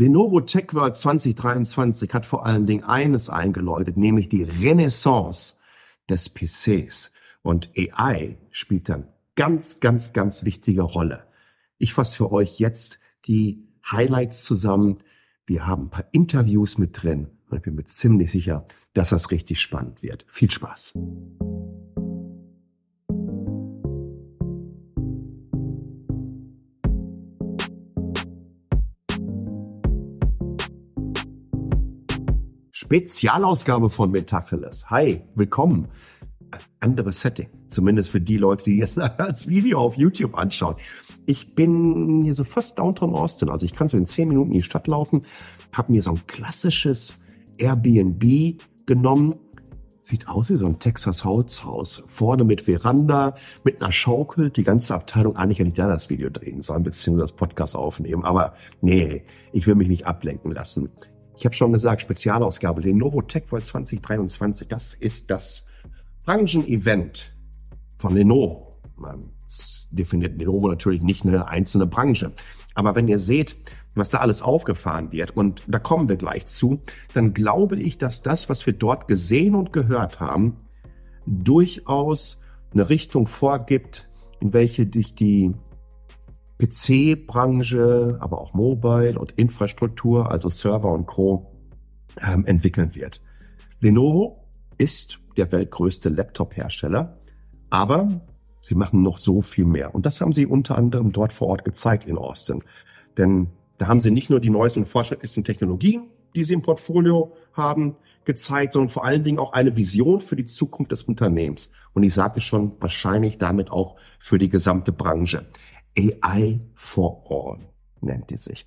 Lenovo Tech World 2023 hat vor allen Dingen eines eingeläutet, nämlich die Renaissance des PCs. Und AI spielt dann ganz, ganz, ganz wichtige Rolle. Ich fasse für euch jetzt die Highlights zusammen. Wir haben ein paar Interviews mit drin und ich bin mir ziemlich sicher, dass das richtig spannend wird. Viel Spaß. Spezialausgabe von Metacheles. Hi, willkommen. Anderes Setting. Zumindest für die Leute, die jetzt als Video auf YouTube anschauen. Ich bin hier so fast Downtown Austin. Also ich kann so in zehn Minuten in die Stadt laufen. Habe mir so ein klassisches Airbnb genommen. Sieht aus wie so ein Texas Holzhaus. Vorne mit Veranda, mit einer Schaukel. Die ganze Abteilung. Eigentlich hätte ich da das Video drehen sollen, beziehungsweise das Podcast aufnehmen. Aber nee, ich will mich nicht ablenken lassen. Ich habe schon gesagt, Spezialausgabe Lenovo Tech World 2023. Das ist das Branchenevent von Lenovo. Man definiert Lenovo natürlich nicht eine einzelne Branche. Aber wenn ihr seht, was da alles aufgefahren wird, und da kommen wir gleich zu, dann glaube ich, dass das, was wir dort gesehen und gehört haben, durchaus eine Richtung vorgibt, in welche dich die PC-Branche, aber auch Mobile und Infrastruktur, also Server und Co. Ähm, entwickeln wird. Lenovo ist der weltgrößte Laptop-Hersteller, aber sie machen noch so viel mehr. Und das haben sie unter anderem dort vor Ort gezeigt in Austin. Denn da haben sie nicht nur die neuesten und fortschrittlichsten Technologien, die sie im Portfolio haben, gezeigt, sondern vor allen Dingen auch eine Vision für die Zukunft des Unternehmens. Und ich sagte schon, wahrscheinlich damit auch für die gesamte Branche. AI for All nennt die sich.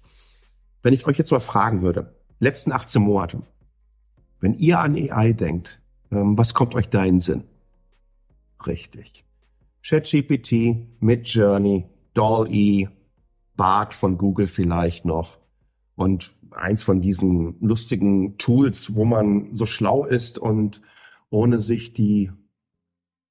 Wenn ich euch jetzt mal fragen würde, letzten 18 Monate, wenn ihr an AI denkt, ähm, was kommt euch da in den Sinn? Richtig. ChatGPT, Midjourney, DALL-E, Bart von Google vielleicht noch und eins von diesen lustigen Tools, wo man so schlau ist und ohne sich die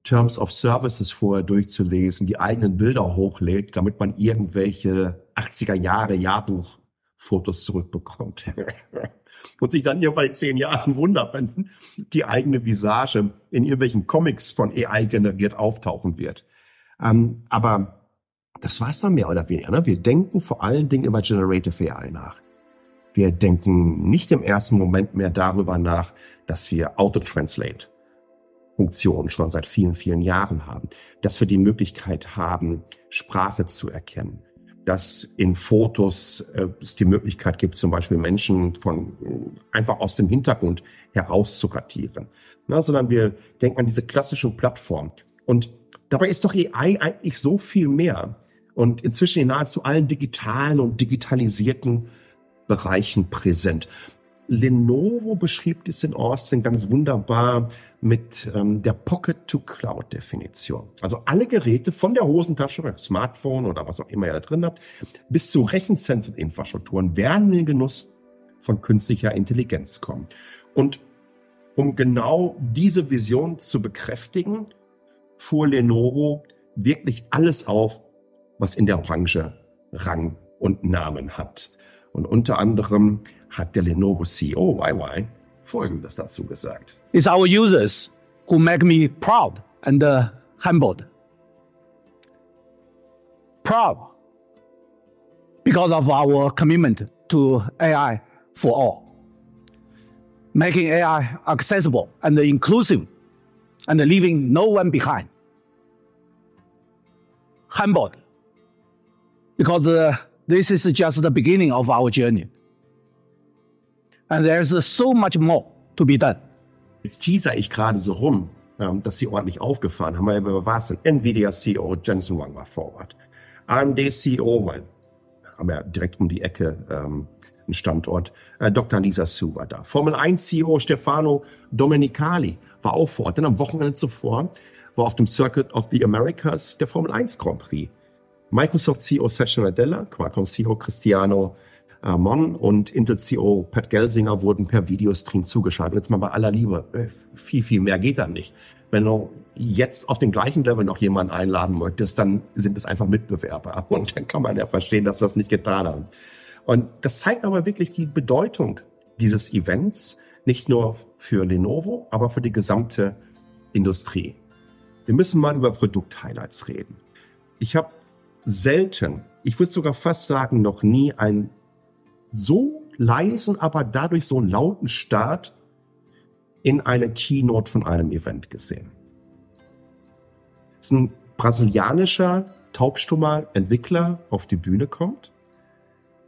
Terms of Services vorher durchzulesen, die eigenen Bilder hochlädt, damit man irgendwelche 80er Jahre Jahrbuchfotos zurückbekommt. Und sich dann irgendwann in zehn Jahren wundert, wenn die eigene Visage in irgendwelchen Comics von AI generiert auftauchen wird. Ähm, aber das war's dann mehr oder weniger. Ne? Wir denken vor allen Dingen über Generative AI nach. Wir denken nicht im ersten Moment mehr darüber nach, dass wir Auto-Translate Funktion schon seit vielen, vielen Jahren haben, dass wir die Möglichkeit haben, Sprache zu erkennen, dass in Fotos äh, es die Möglichkeit gibt, zum Beispiel Menschen von äh, einfach aus dem Hintergrund herauszukartieren, Na, sondern wir denken an diese klassischen Plattformen. Und dabei ist doch AI eigentlich so viel mehr und inzwischen in nahezu allen digitalen und digitalisierten Bereichen präsent. Lenovo beschrieb dies in Austin ganz wunderbar mit ähm, der Pocket-to-Cloud-Definition. Also alle Geräte von der Hosentasche, Smartphone oder was auch immer ihr da drin habt, bis zu Rechenzentreninfrastrukturen werden in den Genuss von künstlicher Intelligenz kommen. Und um genau diese Vision zu bekräftigen, fuhr Lenovo wirklich alles auf, was in der Branche Rang und Namen hat. Und unter anderem hat der Lenovo CEO YY Folgendes dazu gesagt. It's our users who make me proud and uh, humbled. Proud because of our commitment to AI for all, making AI accessible and inclusive and leaving no one behind. Humbled because uh, this is just the beginning of our journey. And there's so much more to be done. Jetzt teaser ich gerade so rum, ähm, dass sie ordentlich aufgefahren haben. Aber was denn? Nvidia CEO Jensen Wang war Ort. AMD CEO, weil haben wir direkt um die Ecke ähm, einen Standort. Äh, Dr. Lisa Su war da. Formel 1 CEO Stefano Domenicali war auch vor Ort. Denn am Wochenende zuvor war auf dem Circuit of the Americas der Formel 1 Grand Prix. Microsoft CEO Satya Nadella, Qualcomm CEO Cristiano Mon und Intel CEO Pat Gelsinger wurden per Videostream zugeschaltet. Jetzt mal bei aller Liebe, äh, viel, viel mehr geht da nicht. Wenn du jetzt auf dem gleichen Level noch jemanden einladen möchtest, dann sind es einfach Mitbewerber. Und dann kann man ja verstehen, dass das nicht getan haben. Und das zeigt aber wirklich die Bedeutung dieses Events, nicht nur für Lenovo, aber für die gesamte Industrie. Wir müssen mal über Produkt-Highlights reden. Ich habe selten, ich würde sogar fast sagen, noch nie einen so leisen, aber dadurch so lauten Start in eine Keynote von einem Event gesehen. Es ist ein brasilianischer, taubstummer Entwickler auf die Bühne kommt,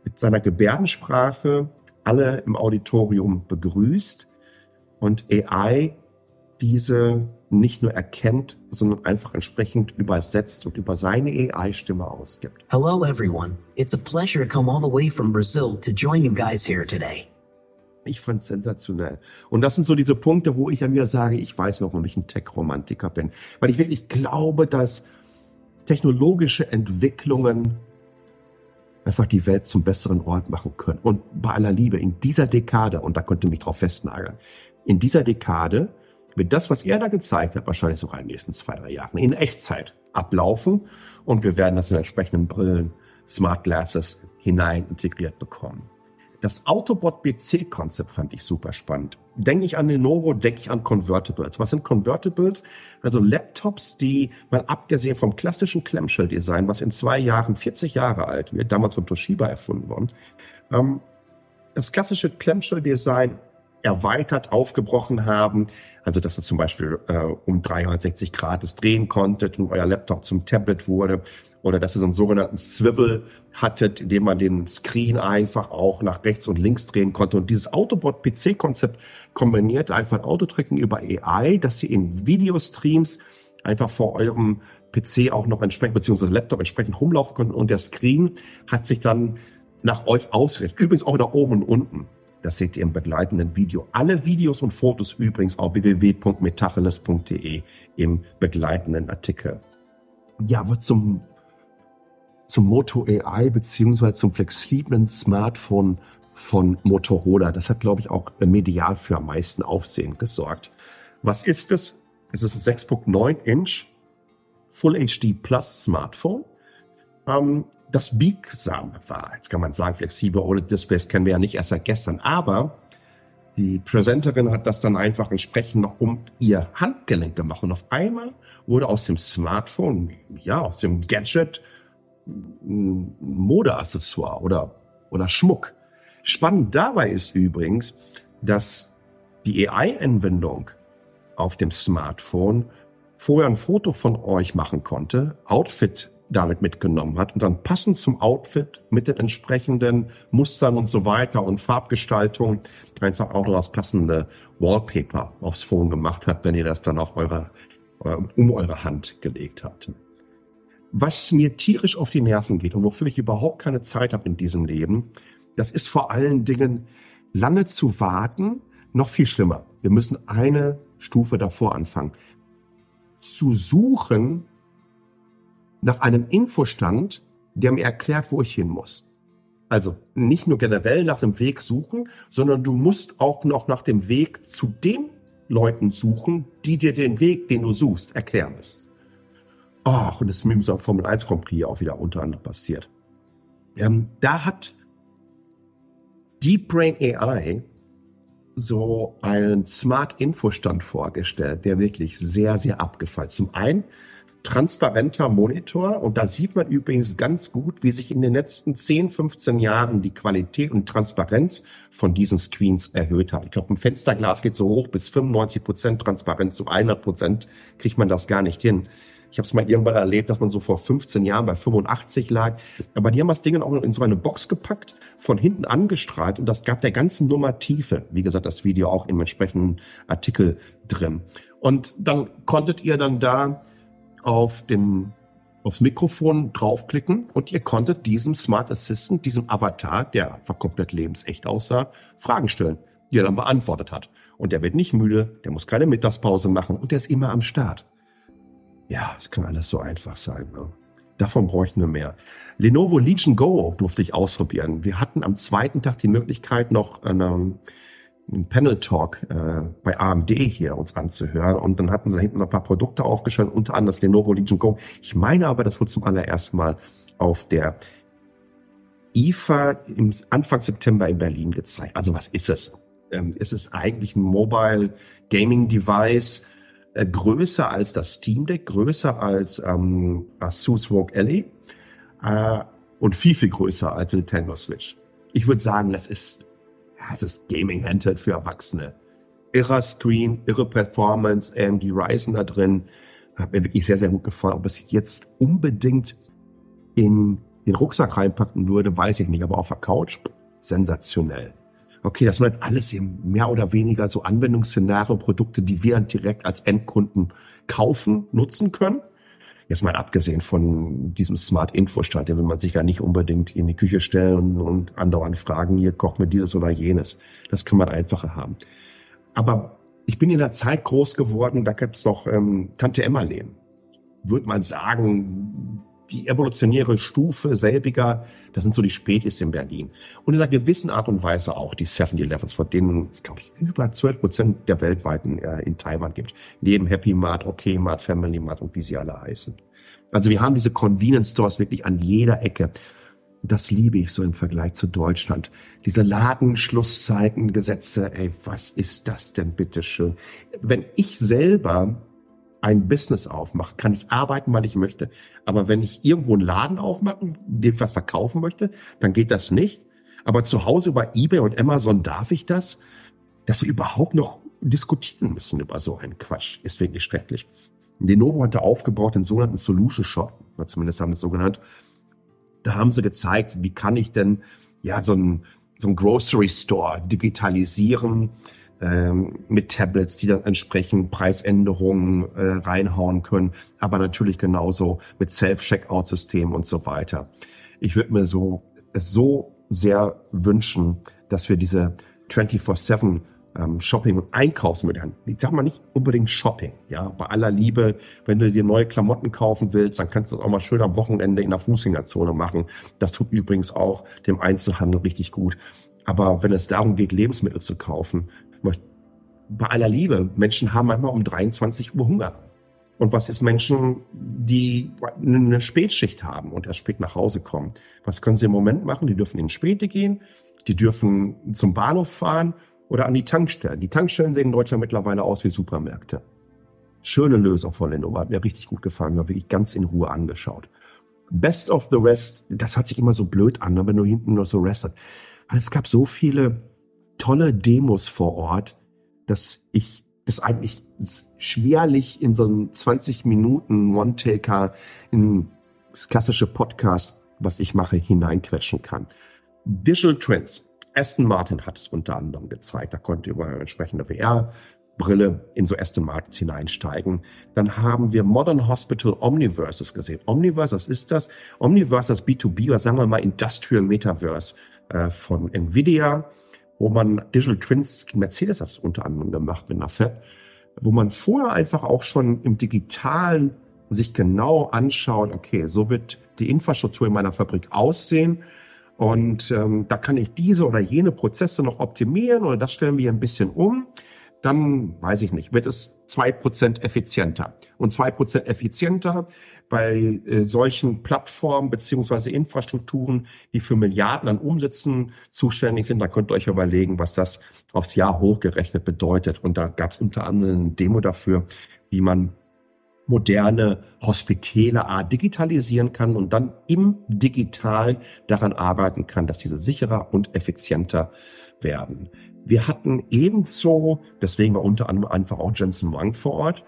mit seiner Gebärdensprache alle im Auditorium begrüßt und AI diese nicht nur erkennt, sondern einfach entsprechend übersetzt und über seine AI-Stimme ausgibt. Hello everyone. It's a pleasure to come all the way from Brazil to join you guys here today. Ich fand es sensationell. Und das sind so diese Punkte, wo ich dann wieder sage, ich weiß noch, warum ich ein Tech-Romantiker bin. Weil ich wirklich glaube, dass technologische Entwicklungen einfach die Welt zum besseren Ort machen können. Und bei aller Liebe, in dieser Dekade, und da könnte mich drauf festnageln, in dieser Dekade wird das, was er da gezeigt hat, wahrscheinlich sogar in den nächsten zwei, drei Jahren in Echtzeit ablaufen. Und wir werden das in entsprechenden Brillen, Smart Glasses hinein integriert bekommen. Das Autobot-BC-Konzept fand ich super spannend. Denke ich an Lenovo, denke ich an Convertibles. Was sind Convertibles? Also Laptops, die, mal abgesehen vom klassischen Clamshell-Design, was in zwei Jahren 40 Jahre alt wird, damals von Toshiba erfunden worden, ähm, das klassische Clamshell-Design erweitert, aufgebrochen haben. Also dass ihr zum Beispiel äh, um 360 Grad es drehen konntet und euer Laptop zum Tablet wurde. Oder dass ihr so einen sogenannten Swivel hattet, indem man den Screen einfach auch nach rechts und links drehen konnte. Und dieses Autobot-PC-Konzept kombiniert einfach Autotracking über AI, dass ihr in Videostreams einfach vor eurem PC auch noch entsprechend, beziehungsweise Laptop entsprechend rumlaufen könnt und der Screen hat sich dann nach euch ausgerichtet. Übrigens auch da oben und unten. Das seht ihr im begleitenden Video. Alle Videos und Fotos übrigens auf www.metacheles.de im begleitenden Artikel. Ja, aber zum, zum Moto AI beziehungsweise zum flexiblen Smartphone von Motorola. Das hat, glaube ich, auch medial für am meisten Aufsehen gesorgt. Was ist es? Es ist ein 6.9 Inch Full HD Plus Smartphone. Ähm, das biegsame war. Jetzt kann man sagen, flexible OLED-Displays kennen wir ja nicht erst seit gestern, aber die Präsenterin hat das dann einfach entsprechend noch um ihr Handgelenk gemacht. Und auf einmal wurde aus dem Smartphone, ja, aus dem Gadget, ein Modeaccessoire oder, oder Schmuck. Spannend dabei ist übrigens, dass die AI-Anwendung auf dem Smartphone vorher ein Foto von euch machen konnte, Outfit damit mitgenommen hat und dann passend zum Outfit mit den entsprechenden Mustern und so weiter und Farbgestaltung einfach auch noch das passende Wallpaper aufs Phone gemacht hat, wenn ihr das dann auf eure, äh, um eure Hand gelegt habt. Was mir tierisch auf die Nerven geht und wofür ich überhaupt keine Zeit habe in diesem Leben, das ist vor allen Dingen lange zu warten, noch viel schlimmer. Wir müssen eine Stufe davor anfangen. Zu suchen, nach einem Infostand, der mir erklärt, wo ich hin muss. Also nicht nur generell nach dem Weg suchen, sondern du musst auch noch nach dem Weg zu den Leuten suchen, die dir den Weg, den du suchst, erklären müssen. Ach, und das ist mir im Formel 1 Grand Prix auch wieder unter anderem passiert. Ähm, da hat Deep Brain AI so einen Smart Infostand vorgestellt, der wirklich sehr, sehr abgefallen. Zum einen transparenter Monitor und da sieht man übrigens ganz gut, wie sich in den letzten 10, 15 Jahren die Qualität und Transparenz von diesen Screens erhöht hat. Ich glaube, ein Fensterglas geht so hoch bis 95 Prozent Transparenz, zu 100 Prozent kriegt man das gar nicht hin. Ich habe es mal irgendwann erlebt, dass man so vor 15 Jahren bei 85 lag. Aber die haben das Ding auch in so eine Box gepackt, von hinten angestrahlt und das gab der ganzen Nummer Tiefe. Wie gesagt, das Video auch im entsprechenden Artikel drin. Und dann konntet ihr dann da auf den aufs Mikrofon draufklicken und ihr konntet diesem Smart Assistant, diesem Avatar, der einfach komplett lebensecht aussah, Fragen stellen, die er dann beantwortet hat. Und der wird nicht müde, der muss keine Mittagspause machen und der ist immer am Start. Ja, es kann alles so einfach sein. Ne? Davon bräuchten wir mehr. Lenovo Legion Go durfte ich ausprobieren. Wir hatten am zweiten Tag die Möglichkeit, noch eine, einen Panel Talk äh, bei AMD hier uns anzuhören. Und dann hatten sie hinten noch ein paar Produkte aufgestellt, unter anderem das Lenovo Legion Go. Ich meine aber, das wurde zum allerersten Mal auf der IFA im Anfang September in Berlin gezeigt. Also was ist es? Ähm, es ist eigentlich ein Mobile Gaming Device, äh, größer als das Steam Deck, größer als ähm, Asus ROG Ally äh, und viel, viel größer als Nintendo Switch. Ich würde sagen, das ist, es ist Gaming Handheld für Erwachsene. Irrer Screen, irre Performance, AMD Ryzen da drin. Hat mir wirklich sehr, sehr gut gefallen. Ob es jetzt unbedingt in den Rucksack reinpacken würde, weiß ich nicht. Aber auf der Couch, sensationell. Okay, das sind halt alles eben mehr oder weniger so Anwendungsszenario, Produkte, die wir dann direkt als Endkunden kaufen, nutzen können. Jetzt mal abgesehen von diesem Smart Info-Stand, den will man sich ja nicht unbedingt in die Küche stellen und, andauernd fragen, hier kocht mir dieses oder jenes. Das kann man einfacher haben. Aber ich bin in der Zeit groß geworden, da gibt's noch ähm, Tante Emma-Leben. Würde man sagen, die evolutionäre Stufe selbiger, das sind so die Spätis in Berlin. Und in einer gewissen Art und Weise auch die 7-Elevens, von denen es, glaube ich, über 12 Prozent der weltweiten äh, in Taiwan gibt. Neben Happy Mart, OK Mart, Family Mart und wie sie alle heißen. Also wir haben diese Convenience Stores wirklich an jeder Ecke. Das liebe ich so im Vergleich zu Deutschland. Diese Ladenschlusszeitengesetze, ey, was ist das denn bitteschön? Wenn ich selber ein Business aufmache, kann ich arbeiten, weil ich möchte. Aber wenn ich irgendwo einen Laden aufmachen, dem was verkaufen möchte, dann geht das nicht. Aber zu Hause über eBay und Amazon darf ich das? Dass wir überhaupt noch diskutieren müssen über so einen Quatsch, ist wirklich schrecklich. Lenovo hatte aufgebaut den sogenannten Solution Shop, oder zumindest haben sie es so genannt. Da haben sie gezeigt, wie kann ich denn ja so ein, so ein Grocery Store digitalisieren, ähm, mit Tablets, die dann entsprechend Preisänderungen äh, reinhauen können, aber natürlich genauso mit Self-Checkout-Systemen und so weiter. Ich würde mir so so sehr wünschen, dass wir diese 24/7 ähm, Shopping- und Einkaufsmodellen. Ich sag mal nicht unbedingt Shopping, ja. Bei aller Liebe, wenn du dir neue Klamotten kaufen willst, dann kannst du das auch mal schön am Wochenende in der Fußgängerzone machen. Das tut übrigens auch dem Einzelhandel richtig gut. Aber wenn es darum geht, Lebensmittel zu kaufen, bei aller Liebe, Menschen haben manchmal um 23 Uhr Hunger. Und was ist Menschen, die eine Spätschicht haben und erst spät nach Hause kommen? Was können sie im Moment machen? Die dürfen in Späte gehen, die dürfen zum Bahnhof fahren oder an die Tankstellen. Die Tankstellen sehen in Deutschland mittlerweile aus wie Supermärkte. Schöne Lösung von Lenovo, hat mir richtig gut gefallen, mir wirklich ganz in Ruhe angeschaut. Best of the Rest, das hat sich immer so blöd an, ne, wenn du hinten nur so Rest hast. Es gab so viele tolle Demos vor Ort, dass ich das eigentlich schwerlich in so einen 20 Minuten One-Taker in das klassische Podcast, was ich mache, hineinquetschen kann. Digital Trends. Aston Martin hat es unter anderem gezeigt. Da konnte über entsprechende VR-Brille in so Aston Martins hineinsteigen. Dann haben wir Modern Hospital Omniverses gesehen. Omniverse, was ist das? Omniverse, das B2B, oder sagen wir mal Industrial Metaverse äh, von Nvidia wo man Digital Twins, Mercedes hat es unter anderem gemacht mit einer Fab, wo man vorher einfach auch schon im Digitalen sich genau anschaut, okay, so wird die Infrastruktur in meiner Fabrik aussehen. Und ähm, da kann ich diese oder jene Prozesse noch optimieren oder das stellen wir ein bisschen um. Dann, weiß ich nicht, wird es zwei Prozent effizienter. Und zwei Prozent effizienter bei äh, solchen Plattformen beziehungsweise Infrastrukturen, die für Milliarden an Umsätzen zuständig sind, da könnt ihr euch überlegen, was das aufs Jahr hochgerechnet bedeutet. Und da gab es unter anderem eine Demo dafür, wie man moderne Hospitäle A digitalisieren kann und dann im Digital daran arbeiten kann, dass diese sicherer und effizienter werden. Wir hatten ebenso, deswegen war unter anderem einfach auch Jensen Wang vor Ort,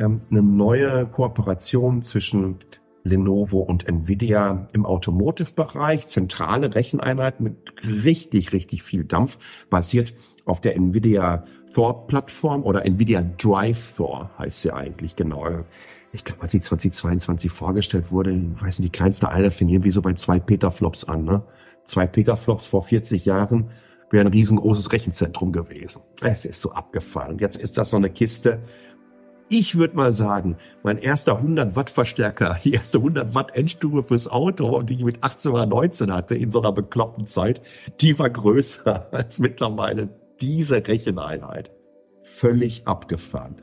ähm, eine neue Kooperation zwischen Lenovo und Nvidia im Automotive-Bereich, zentrale Recheneinheit mit richtig, richtig viel Dampf, basiert auf der Nvidia Thor-Plattform oder Nvidia Drive Thor heißt sie eigentlich genau. Ich glaube, als sie 2022 vorgestellt wurde, ich weiß nicht, die kleinste Einheit fing irgendwie so bei zwei Petaflops an. Ne? Zwei Petaflops vor 40 Jahren wäre ein riesengroßes Rechenzentrum gewesen. Es ist so abgefahren. Jetzt ist das so eine Kiste, ich würde mal sagen, mein erster 100 Watt Verstärker, die erste 100 Watt Endstufe fürs Auto, die ich mit 18 oder 19 hatte in so einer bekloppten Zeit, die war größer als mittlerweile diese Recheneinheit. Völlig abgefahren.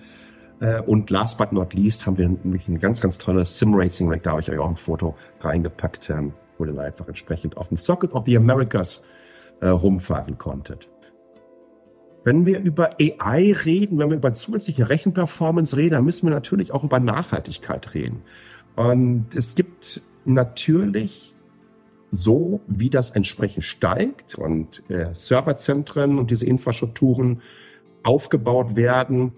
Äh, und last but not least haben wir nämlich ein ganz, ganz tolles Sim Racing Rack. Da habe ich euch auch ein Foto reingepackt. Ähm, wo ihr einfach entsprechend auf dem Socket of the Americas äh, rumfahren konntet. Wenn wir über AI reden, wenn wir über zusätzliche Rechenperformance reden, dann müssen wir natürlich auch über Nachhaltigkeit reden. Und es gibt natürlich so, wie das entsprechend steigt und äh, Serverzentren und diese Infrastrukturen aufgebaut werden,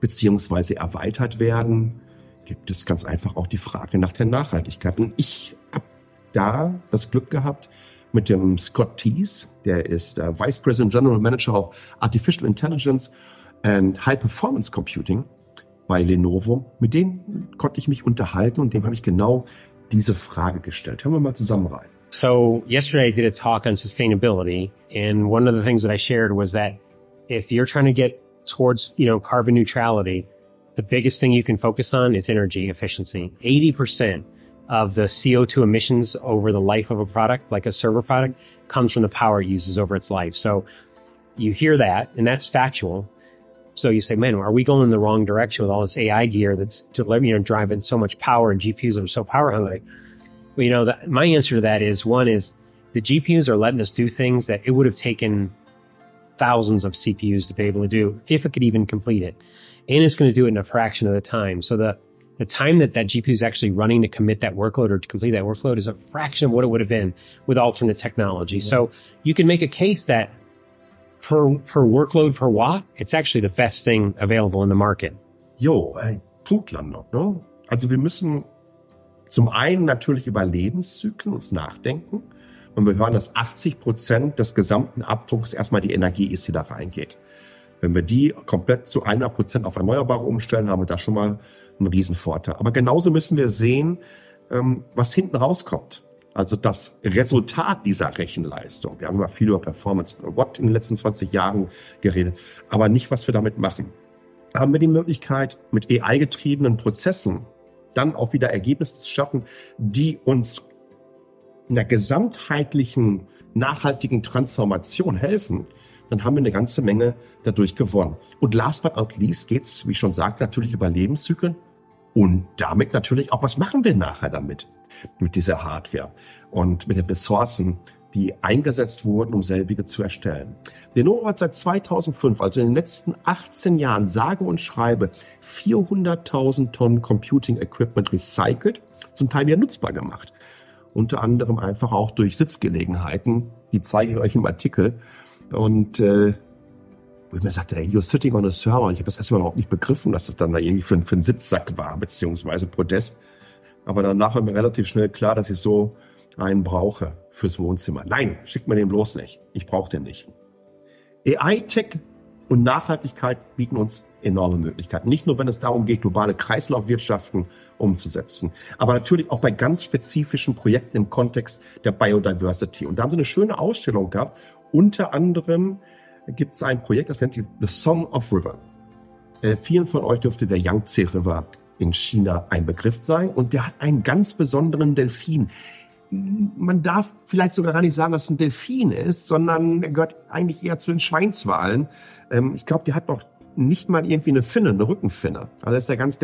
beziehungsweise erweitert werden, gibt es ganz einfach auch die Frage nach der Nachhaltigkeit. Und ich habe da das Glück gehabt, mit dem Scott Tees, der ist äh, Vice President General Manager of Artificial Intelligence and High Performance Computing bei Lenovo. Mit dem konnte ich mich unterhalten und dem habe ich genau diese Frage gestellt. Hören wir mal zusammen rein. So yesterday I did a talk on sustainability and one of the things that I shared was that if you're trying to get towards, you know, carbon neutrality, the biggest thing you can focus on is energy efficiency. 80% of the CO2 emissions over the life of a product, like a server product, comes from the power it uses over its life. So you hear that, and that's factual. So you say, man, are we going in the wrong direction with all this AI gear that's you know, driving so much power and GPUs are so power hungry? Well, you know, the, my answer to that is one is the GPUs are letting us do things that it would have taken thousands of CPUs to be able to do if it could even complete it. And it's going to do it in a fraction of the time. So the the time that that GPU is actually running to commit that workload or to complete that workload is a fraction of what it would have been with alternate technology. Yeah. So you can make a case that per, per workload per watt, it's actually the best thing available in the market. Jo, ein Punktlandung. Ne? Also wir müssen zum einen natürlich über Lebenszyklen uns nachdenken. Und wir hören, dass 80 Prozent des gesamten Abdrucks erstmal die Energie ist, die da reingeht. Wenn wir die komplett zu 100 Prozent auf Erneuerbare umstellen, haben wir da schon mal ein Riesenvorteil. Aber genauso müssen wir sehen, ähm, was hinten rauskommt. Also das Resultat dieser Rechenleistung. Wir haben immer viel über Performance Watt in den letzten 20 Jahren geredet, aber nicht, was wir damit machen. Haben wir die Möglichkeit, mit AI-getriebenen Prozessen dann auch wieder Ergebnisse zu schaffen, die uns in der gesamtheitlichen, nachhaltigen Transformation helfen, dann haben wir eine ganze Menge dadurch gewonnen. Und last but not least geht's, wie ich schon sagte, natürlich über Lebenszyklen und damit natürlich auch, was machen wir nachher damit, mit dieser Hardware und mit den Ressourcen, die eingesetzt wurden, um selbige zu erstellen. Lenovo hat seit 2005, also in den letzten 18 Jahren, sage und schreibe 400.000 Tonnen Computing Equipment recycelt, zum Teil wieder nutzbar gemacht. Unter anderem einfach auch durch Sitzgelegenheiten, die zeige ich euch im Artikel. Und äh, wo ich mir sagte, ey, you're sitting on a server. Und ich habe das erstmal überhaupt nicht begriffen, dass das dann da irgendwie für, für ein Sitzsack war, beziehungsweise Podest. Aber danach war mir relativ schnell klar, dass ich so einen brauche fürs Wohnzimmer. Nein, schickt mir den bloß nicht. Ich brauche den nicht. AI-Tech und Nachhaltigkeit bieten uns enorme Möglichkeiten. Nicht nur, wenn es darum geht, globale Kreislaufwirtschaften umzusetzen, aber natürlich auch bei ganz spezifischen Projekten im Kontext der Biodiversity. Und da haben sie eine schöne Ausstellung gehabt, unter anderem gibt es ein Projekt, das nennt sich The Song of River. Äh, vielen von euch dürfte der Yangtze River in China ein Begriff sein und der hat einen ganz besonderen Delfin. Man darf vielleicht sogar gar nicht sagen, dass es ein Delfin ist, sondern er gehört eigentlich eher zu den Schweinswalen. Ähm, ich glaube, der hat noch nicht mal irgendwie eine Finne, eine Rückenfinne. Also ist ja ganz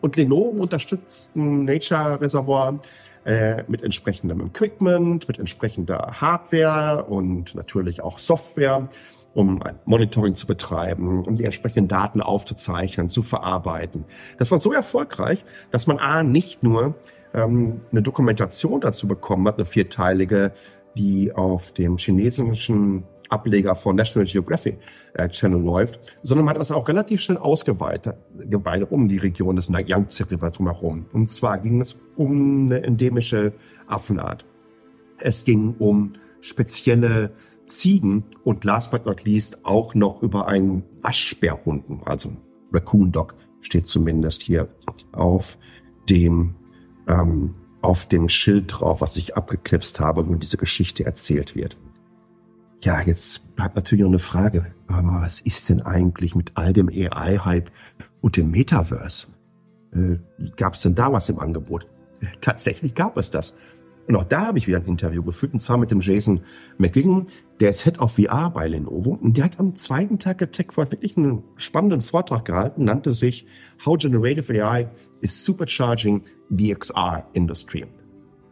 und Lenovo unterstützt ein Nature Reservoir äh, mit entsprechendem Equipment, mit entsprechender Hardware und natürlich auch Software um Monitoring zu betreiben, um die entsprechenden Daten aufzuzeichnen, zu verarbeiten. Das war so erfolgreich, dass man A, nicht nur ähm, eine Dokumentation dazu bekommen hat, eine vierteilige, die auf dem chinesischen Ableger von National Geographic äh, Channel läuft, sondern man hat das auch relativ schnell ausgeweitet geweitet um die Region des Yangtze River drumherum. Und zwar ging es um eine endemische Affenart. Es ging um spezielle Ziegen und last but not least auch noch über einen Waschbärhunden, also Raccoon Dog steht zumindest hier auf dem ähm, auf dem Schild drauf, was ich abgeknipst habe, wo diese Geschichte erzählt wird. Ja, jetzt bleibt natürlich noch eine Frage. Aber was ist denn eigentlich mit all dem AI-Hype und dem Metaverse? Äh, gab es denn da was im Angebot? Tatsächlich gab es das. Und auch da habe ich wieder ein Interview geführt, und zwar mit dem Jason McGigan, der ist Head of VR bei Lenovo. Und der hat am zweiten Tag der TechWorld wirklich einen spannenden Vortrag gehalten, nannte sich How Generative AI is Supercharging the XR Industry.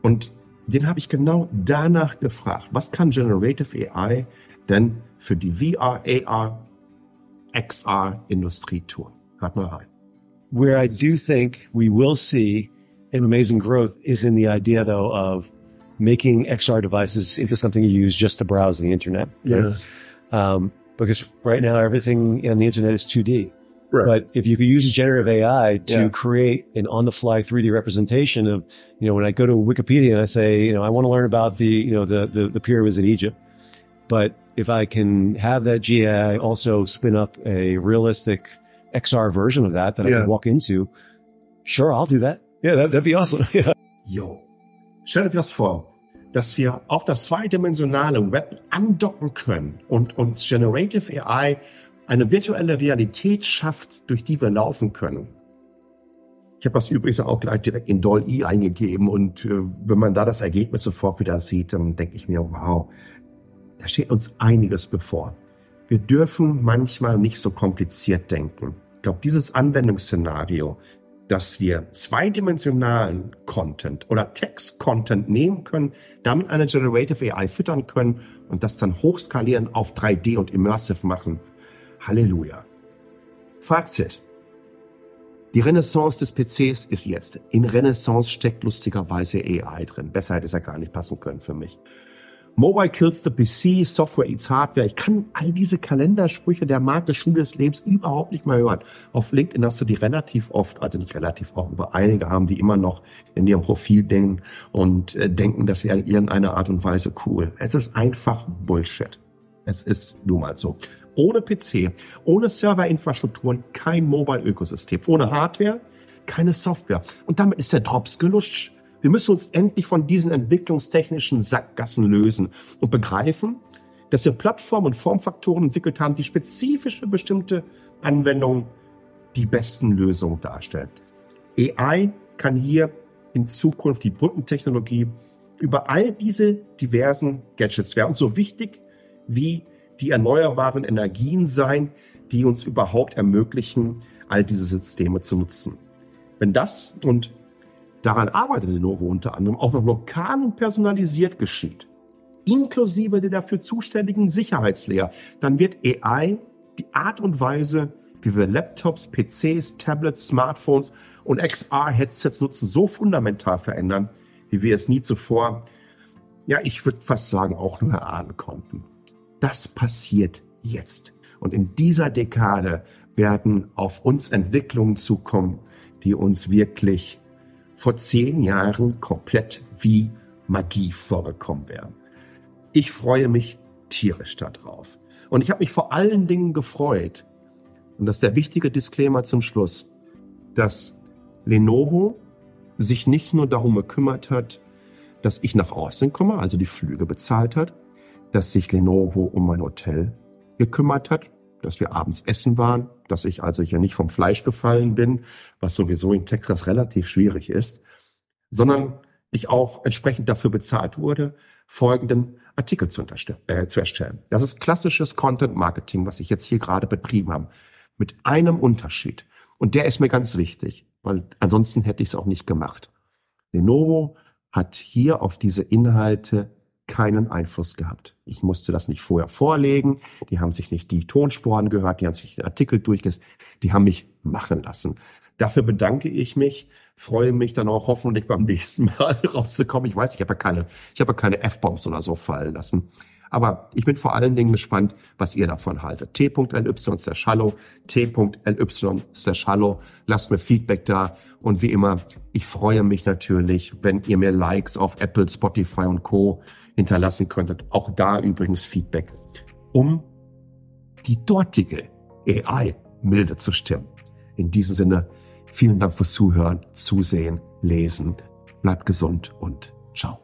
Und den habe ich genau danach gefragt. Was kann Generative AI denn für die VR, AR, XR Industrie tun? Hört mal rein. Where I do think we will see an amazing growth is in the idea though of making XR devices into something you use just to browse the internet. Yeah. Um, because right now everything on the internet is 2D. Right. But if you could use generative AI to Yeah. create an on-the-fly 3D representation of, you know, when I go to Wikipedia and I say, you know, I want to learn about the, you know, the, the, the pyramids in Egypt, but if I can have that GAI also spin up a realistic XR version of that that I can walk into, sure, I'll do that. Yeah, that, that'd be awesome. yeah. Jo. Stell dir das vor, dass wir auf das zweidimensionale Web andocken können und uns Generative AI eine virtuelle Realität schafft, durch die wir laufen können. Ich habe das übrigens auch gleich direkt in DALL-E eingegeben und äh, wenn man da das Ergebnis sofort wieder sieht, dann denke ich mir, wow, da steht uns einiges bevor. Wir dürfen manchmal nicht so kompliziert denken. Ich glaube, dieses Anwendungsszenario, dass wir zweidimensionalen Content oder Text-Content nehmen können, damit eine Generative AI füttern können und das dann hochskalieren auf 3D und Immersive machen. Halleluja. Fazit. Die Renaissance des PCs ist jetzt. In Renaissance steckt lustigerweise AI drin. Besser hätte es ja gar nicht passen können für mich. Mobile kills the PC, Software eats Hardware. Ich kann all diese Kalendersprüche der Marke Schule des Lebens überhaupt nicht mehr hören. Auf LinkedIn hast du die relativ oft, also nicht relativ oft, aber einige haben die immer noch in ihrem Profil denken und äh, denken, das wäre in irgendeiner Art und Weise cool. Es ist einfach Bullshit. Es ist nun mal so. Ohne PC, ohne Serverinfrastrukturen kein Mobile-Ökosystem. Ohne Hardware keine Software. Und damit ist der Drops gelutscht. Wir müssen uns endlich von diesen entwicklungstechnischen Sackgassen lösen und begreifen, dass wir Plattformen und Formfaktoren entwickelt haben, die spezifisch für bestimmte Anwendungen die besten Lösungen darstellen. AI kann hier in Zukunft die Brückentechnologie über all diese diversen Gadgets werden. Und so wichtig wie die erneuerbaren Energien sein, die uns überhaupt ermöglichen, all diese Systeme zu nutzen. Wenn das und daran arbeitet Lenovo unter anderem auch noch lokal und personalisiert geschieht, inklusive der dafür zuständigen Sicherheitslayer, dann wird AI die Art und Weise, wie wir Laptops, PCs, Tablets, Smartphones und XR-Headsets nutzen, so fundamental verändern, wie wir es nie zuvor, ja, ich würde fast sagen, auch nur erahnen konnten. Das passiert jetzt. Und in dieser Dekade werden auf uns Entwicklungen zukommen, die uns wirklich vor zehn Jahren komplett wie Magie vorgekommen wären. Ich freue mich tierisch darauf. Und ich habe mich vor allen Dingen gefreut, und das ist der wichtige Disclaimer zum Schluss, dass Lenovo sich nicht nur darum gekümmert hat, dass ich nach Austin komme, also die Flüge bezahlt hat, dass sich Lenovo um mein Hotel gekümmert hat, dass wir abends essen waren, dass ich also hier nicht vom Fleisch gefallen bin, was sowieso in Texas relativ schwierig ist, sondern ich auch entsprechend dafür bezahlt wurde, folgenden Artikel zu, äh, zu erstellen. Das ist klassisches Content Marketing, was ich jetzt hier gerade betrieben habe, mit einem Unterschied. Und der ist mir ganz wichtig, weil ansonsten hätte ich es auch nicht gemacht. Lenovo hat hier auf diese Inhalte keinen Einfluss gehabt. Ich musste das nicht vorher vorlegen. Die haben sich nicht die Tonsporen gehört, die haben sich den Artikel durchgelesen. Die haben mich machen lassen. Dafür bedanke ich mich, freue mich dann auch hoffentlich beim nächsten Mal rauszukommen. Ich weiß, ich habe ja keine, ich habe ja keine F-Bombs oder so fallen lassen. Aber ich bin vor allen Dingen gespannt, was ihr davon haltet. t.ly slash hallo, t.ly slash hallo. Lasst mir Feedback da. Und wie immer, ich freue mich natürlich, wenn ihr mir Likes auf Apple, Spotify und Co. hinterlassen könntet. Auch da übrigens Feedback, um die dortige AI milde zu stimmen. In diesem Sinne, vielen Dank fürs Zuhören, Zusehen, Lesen. Bleibt gesund und ciao.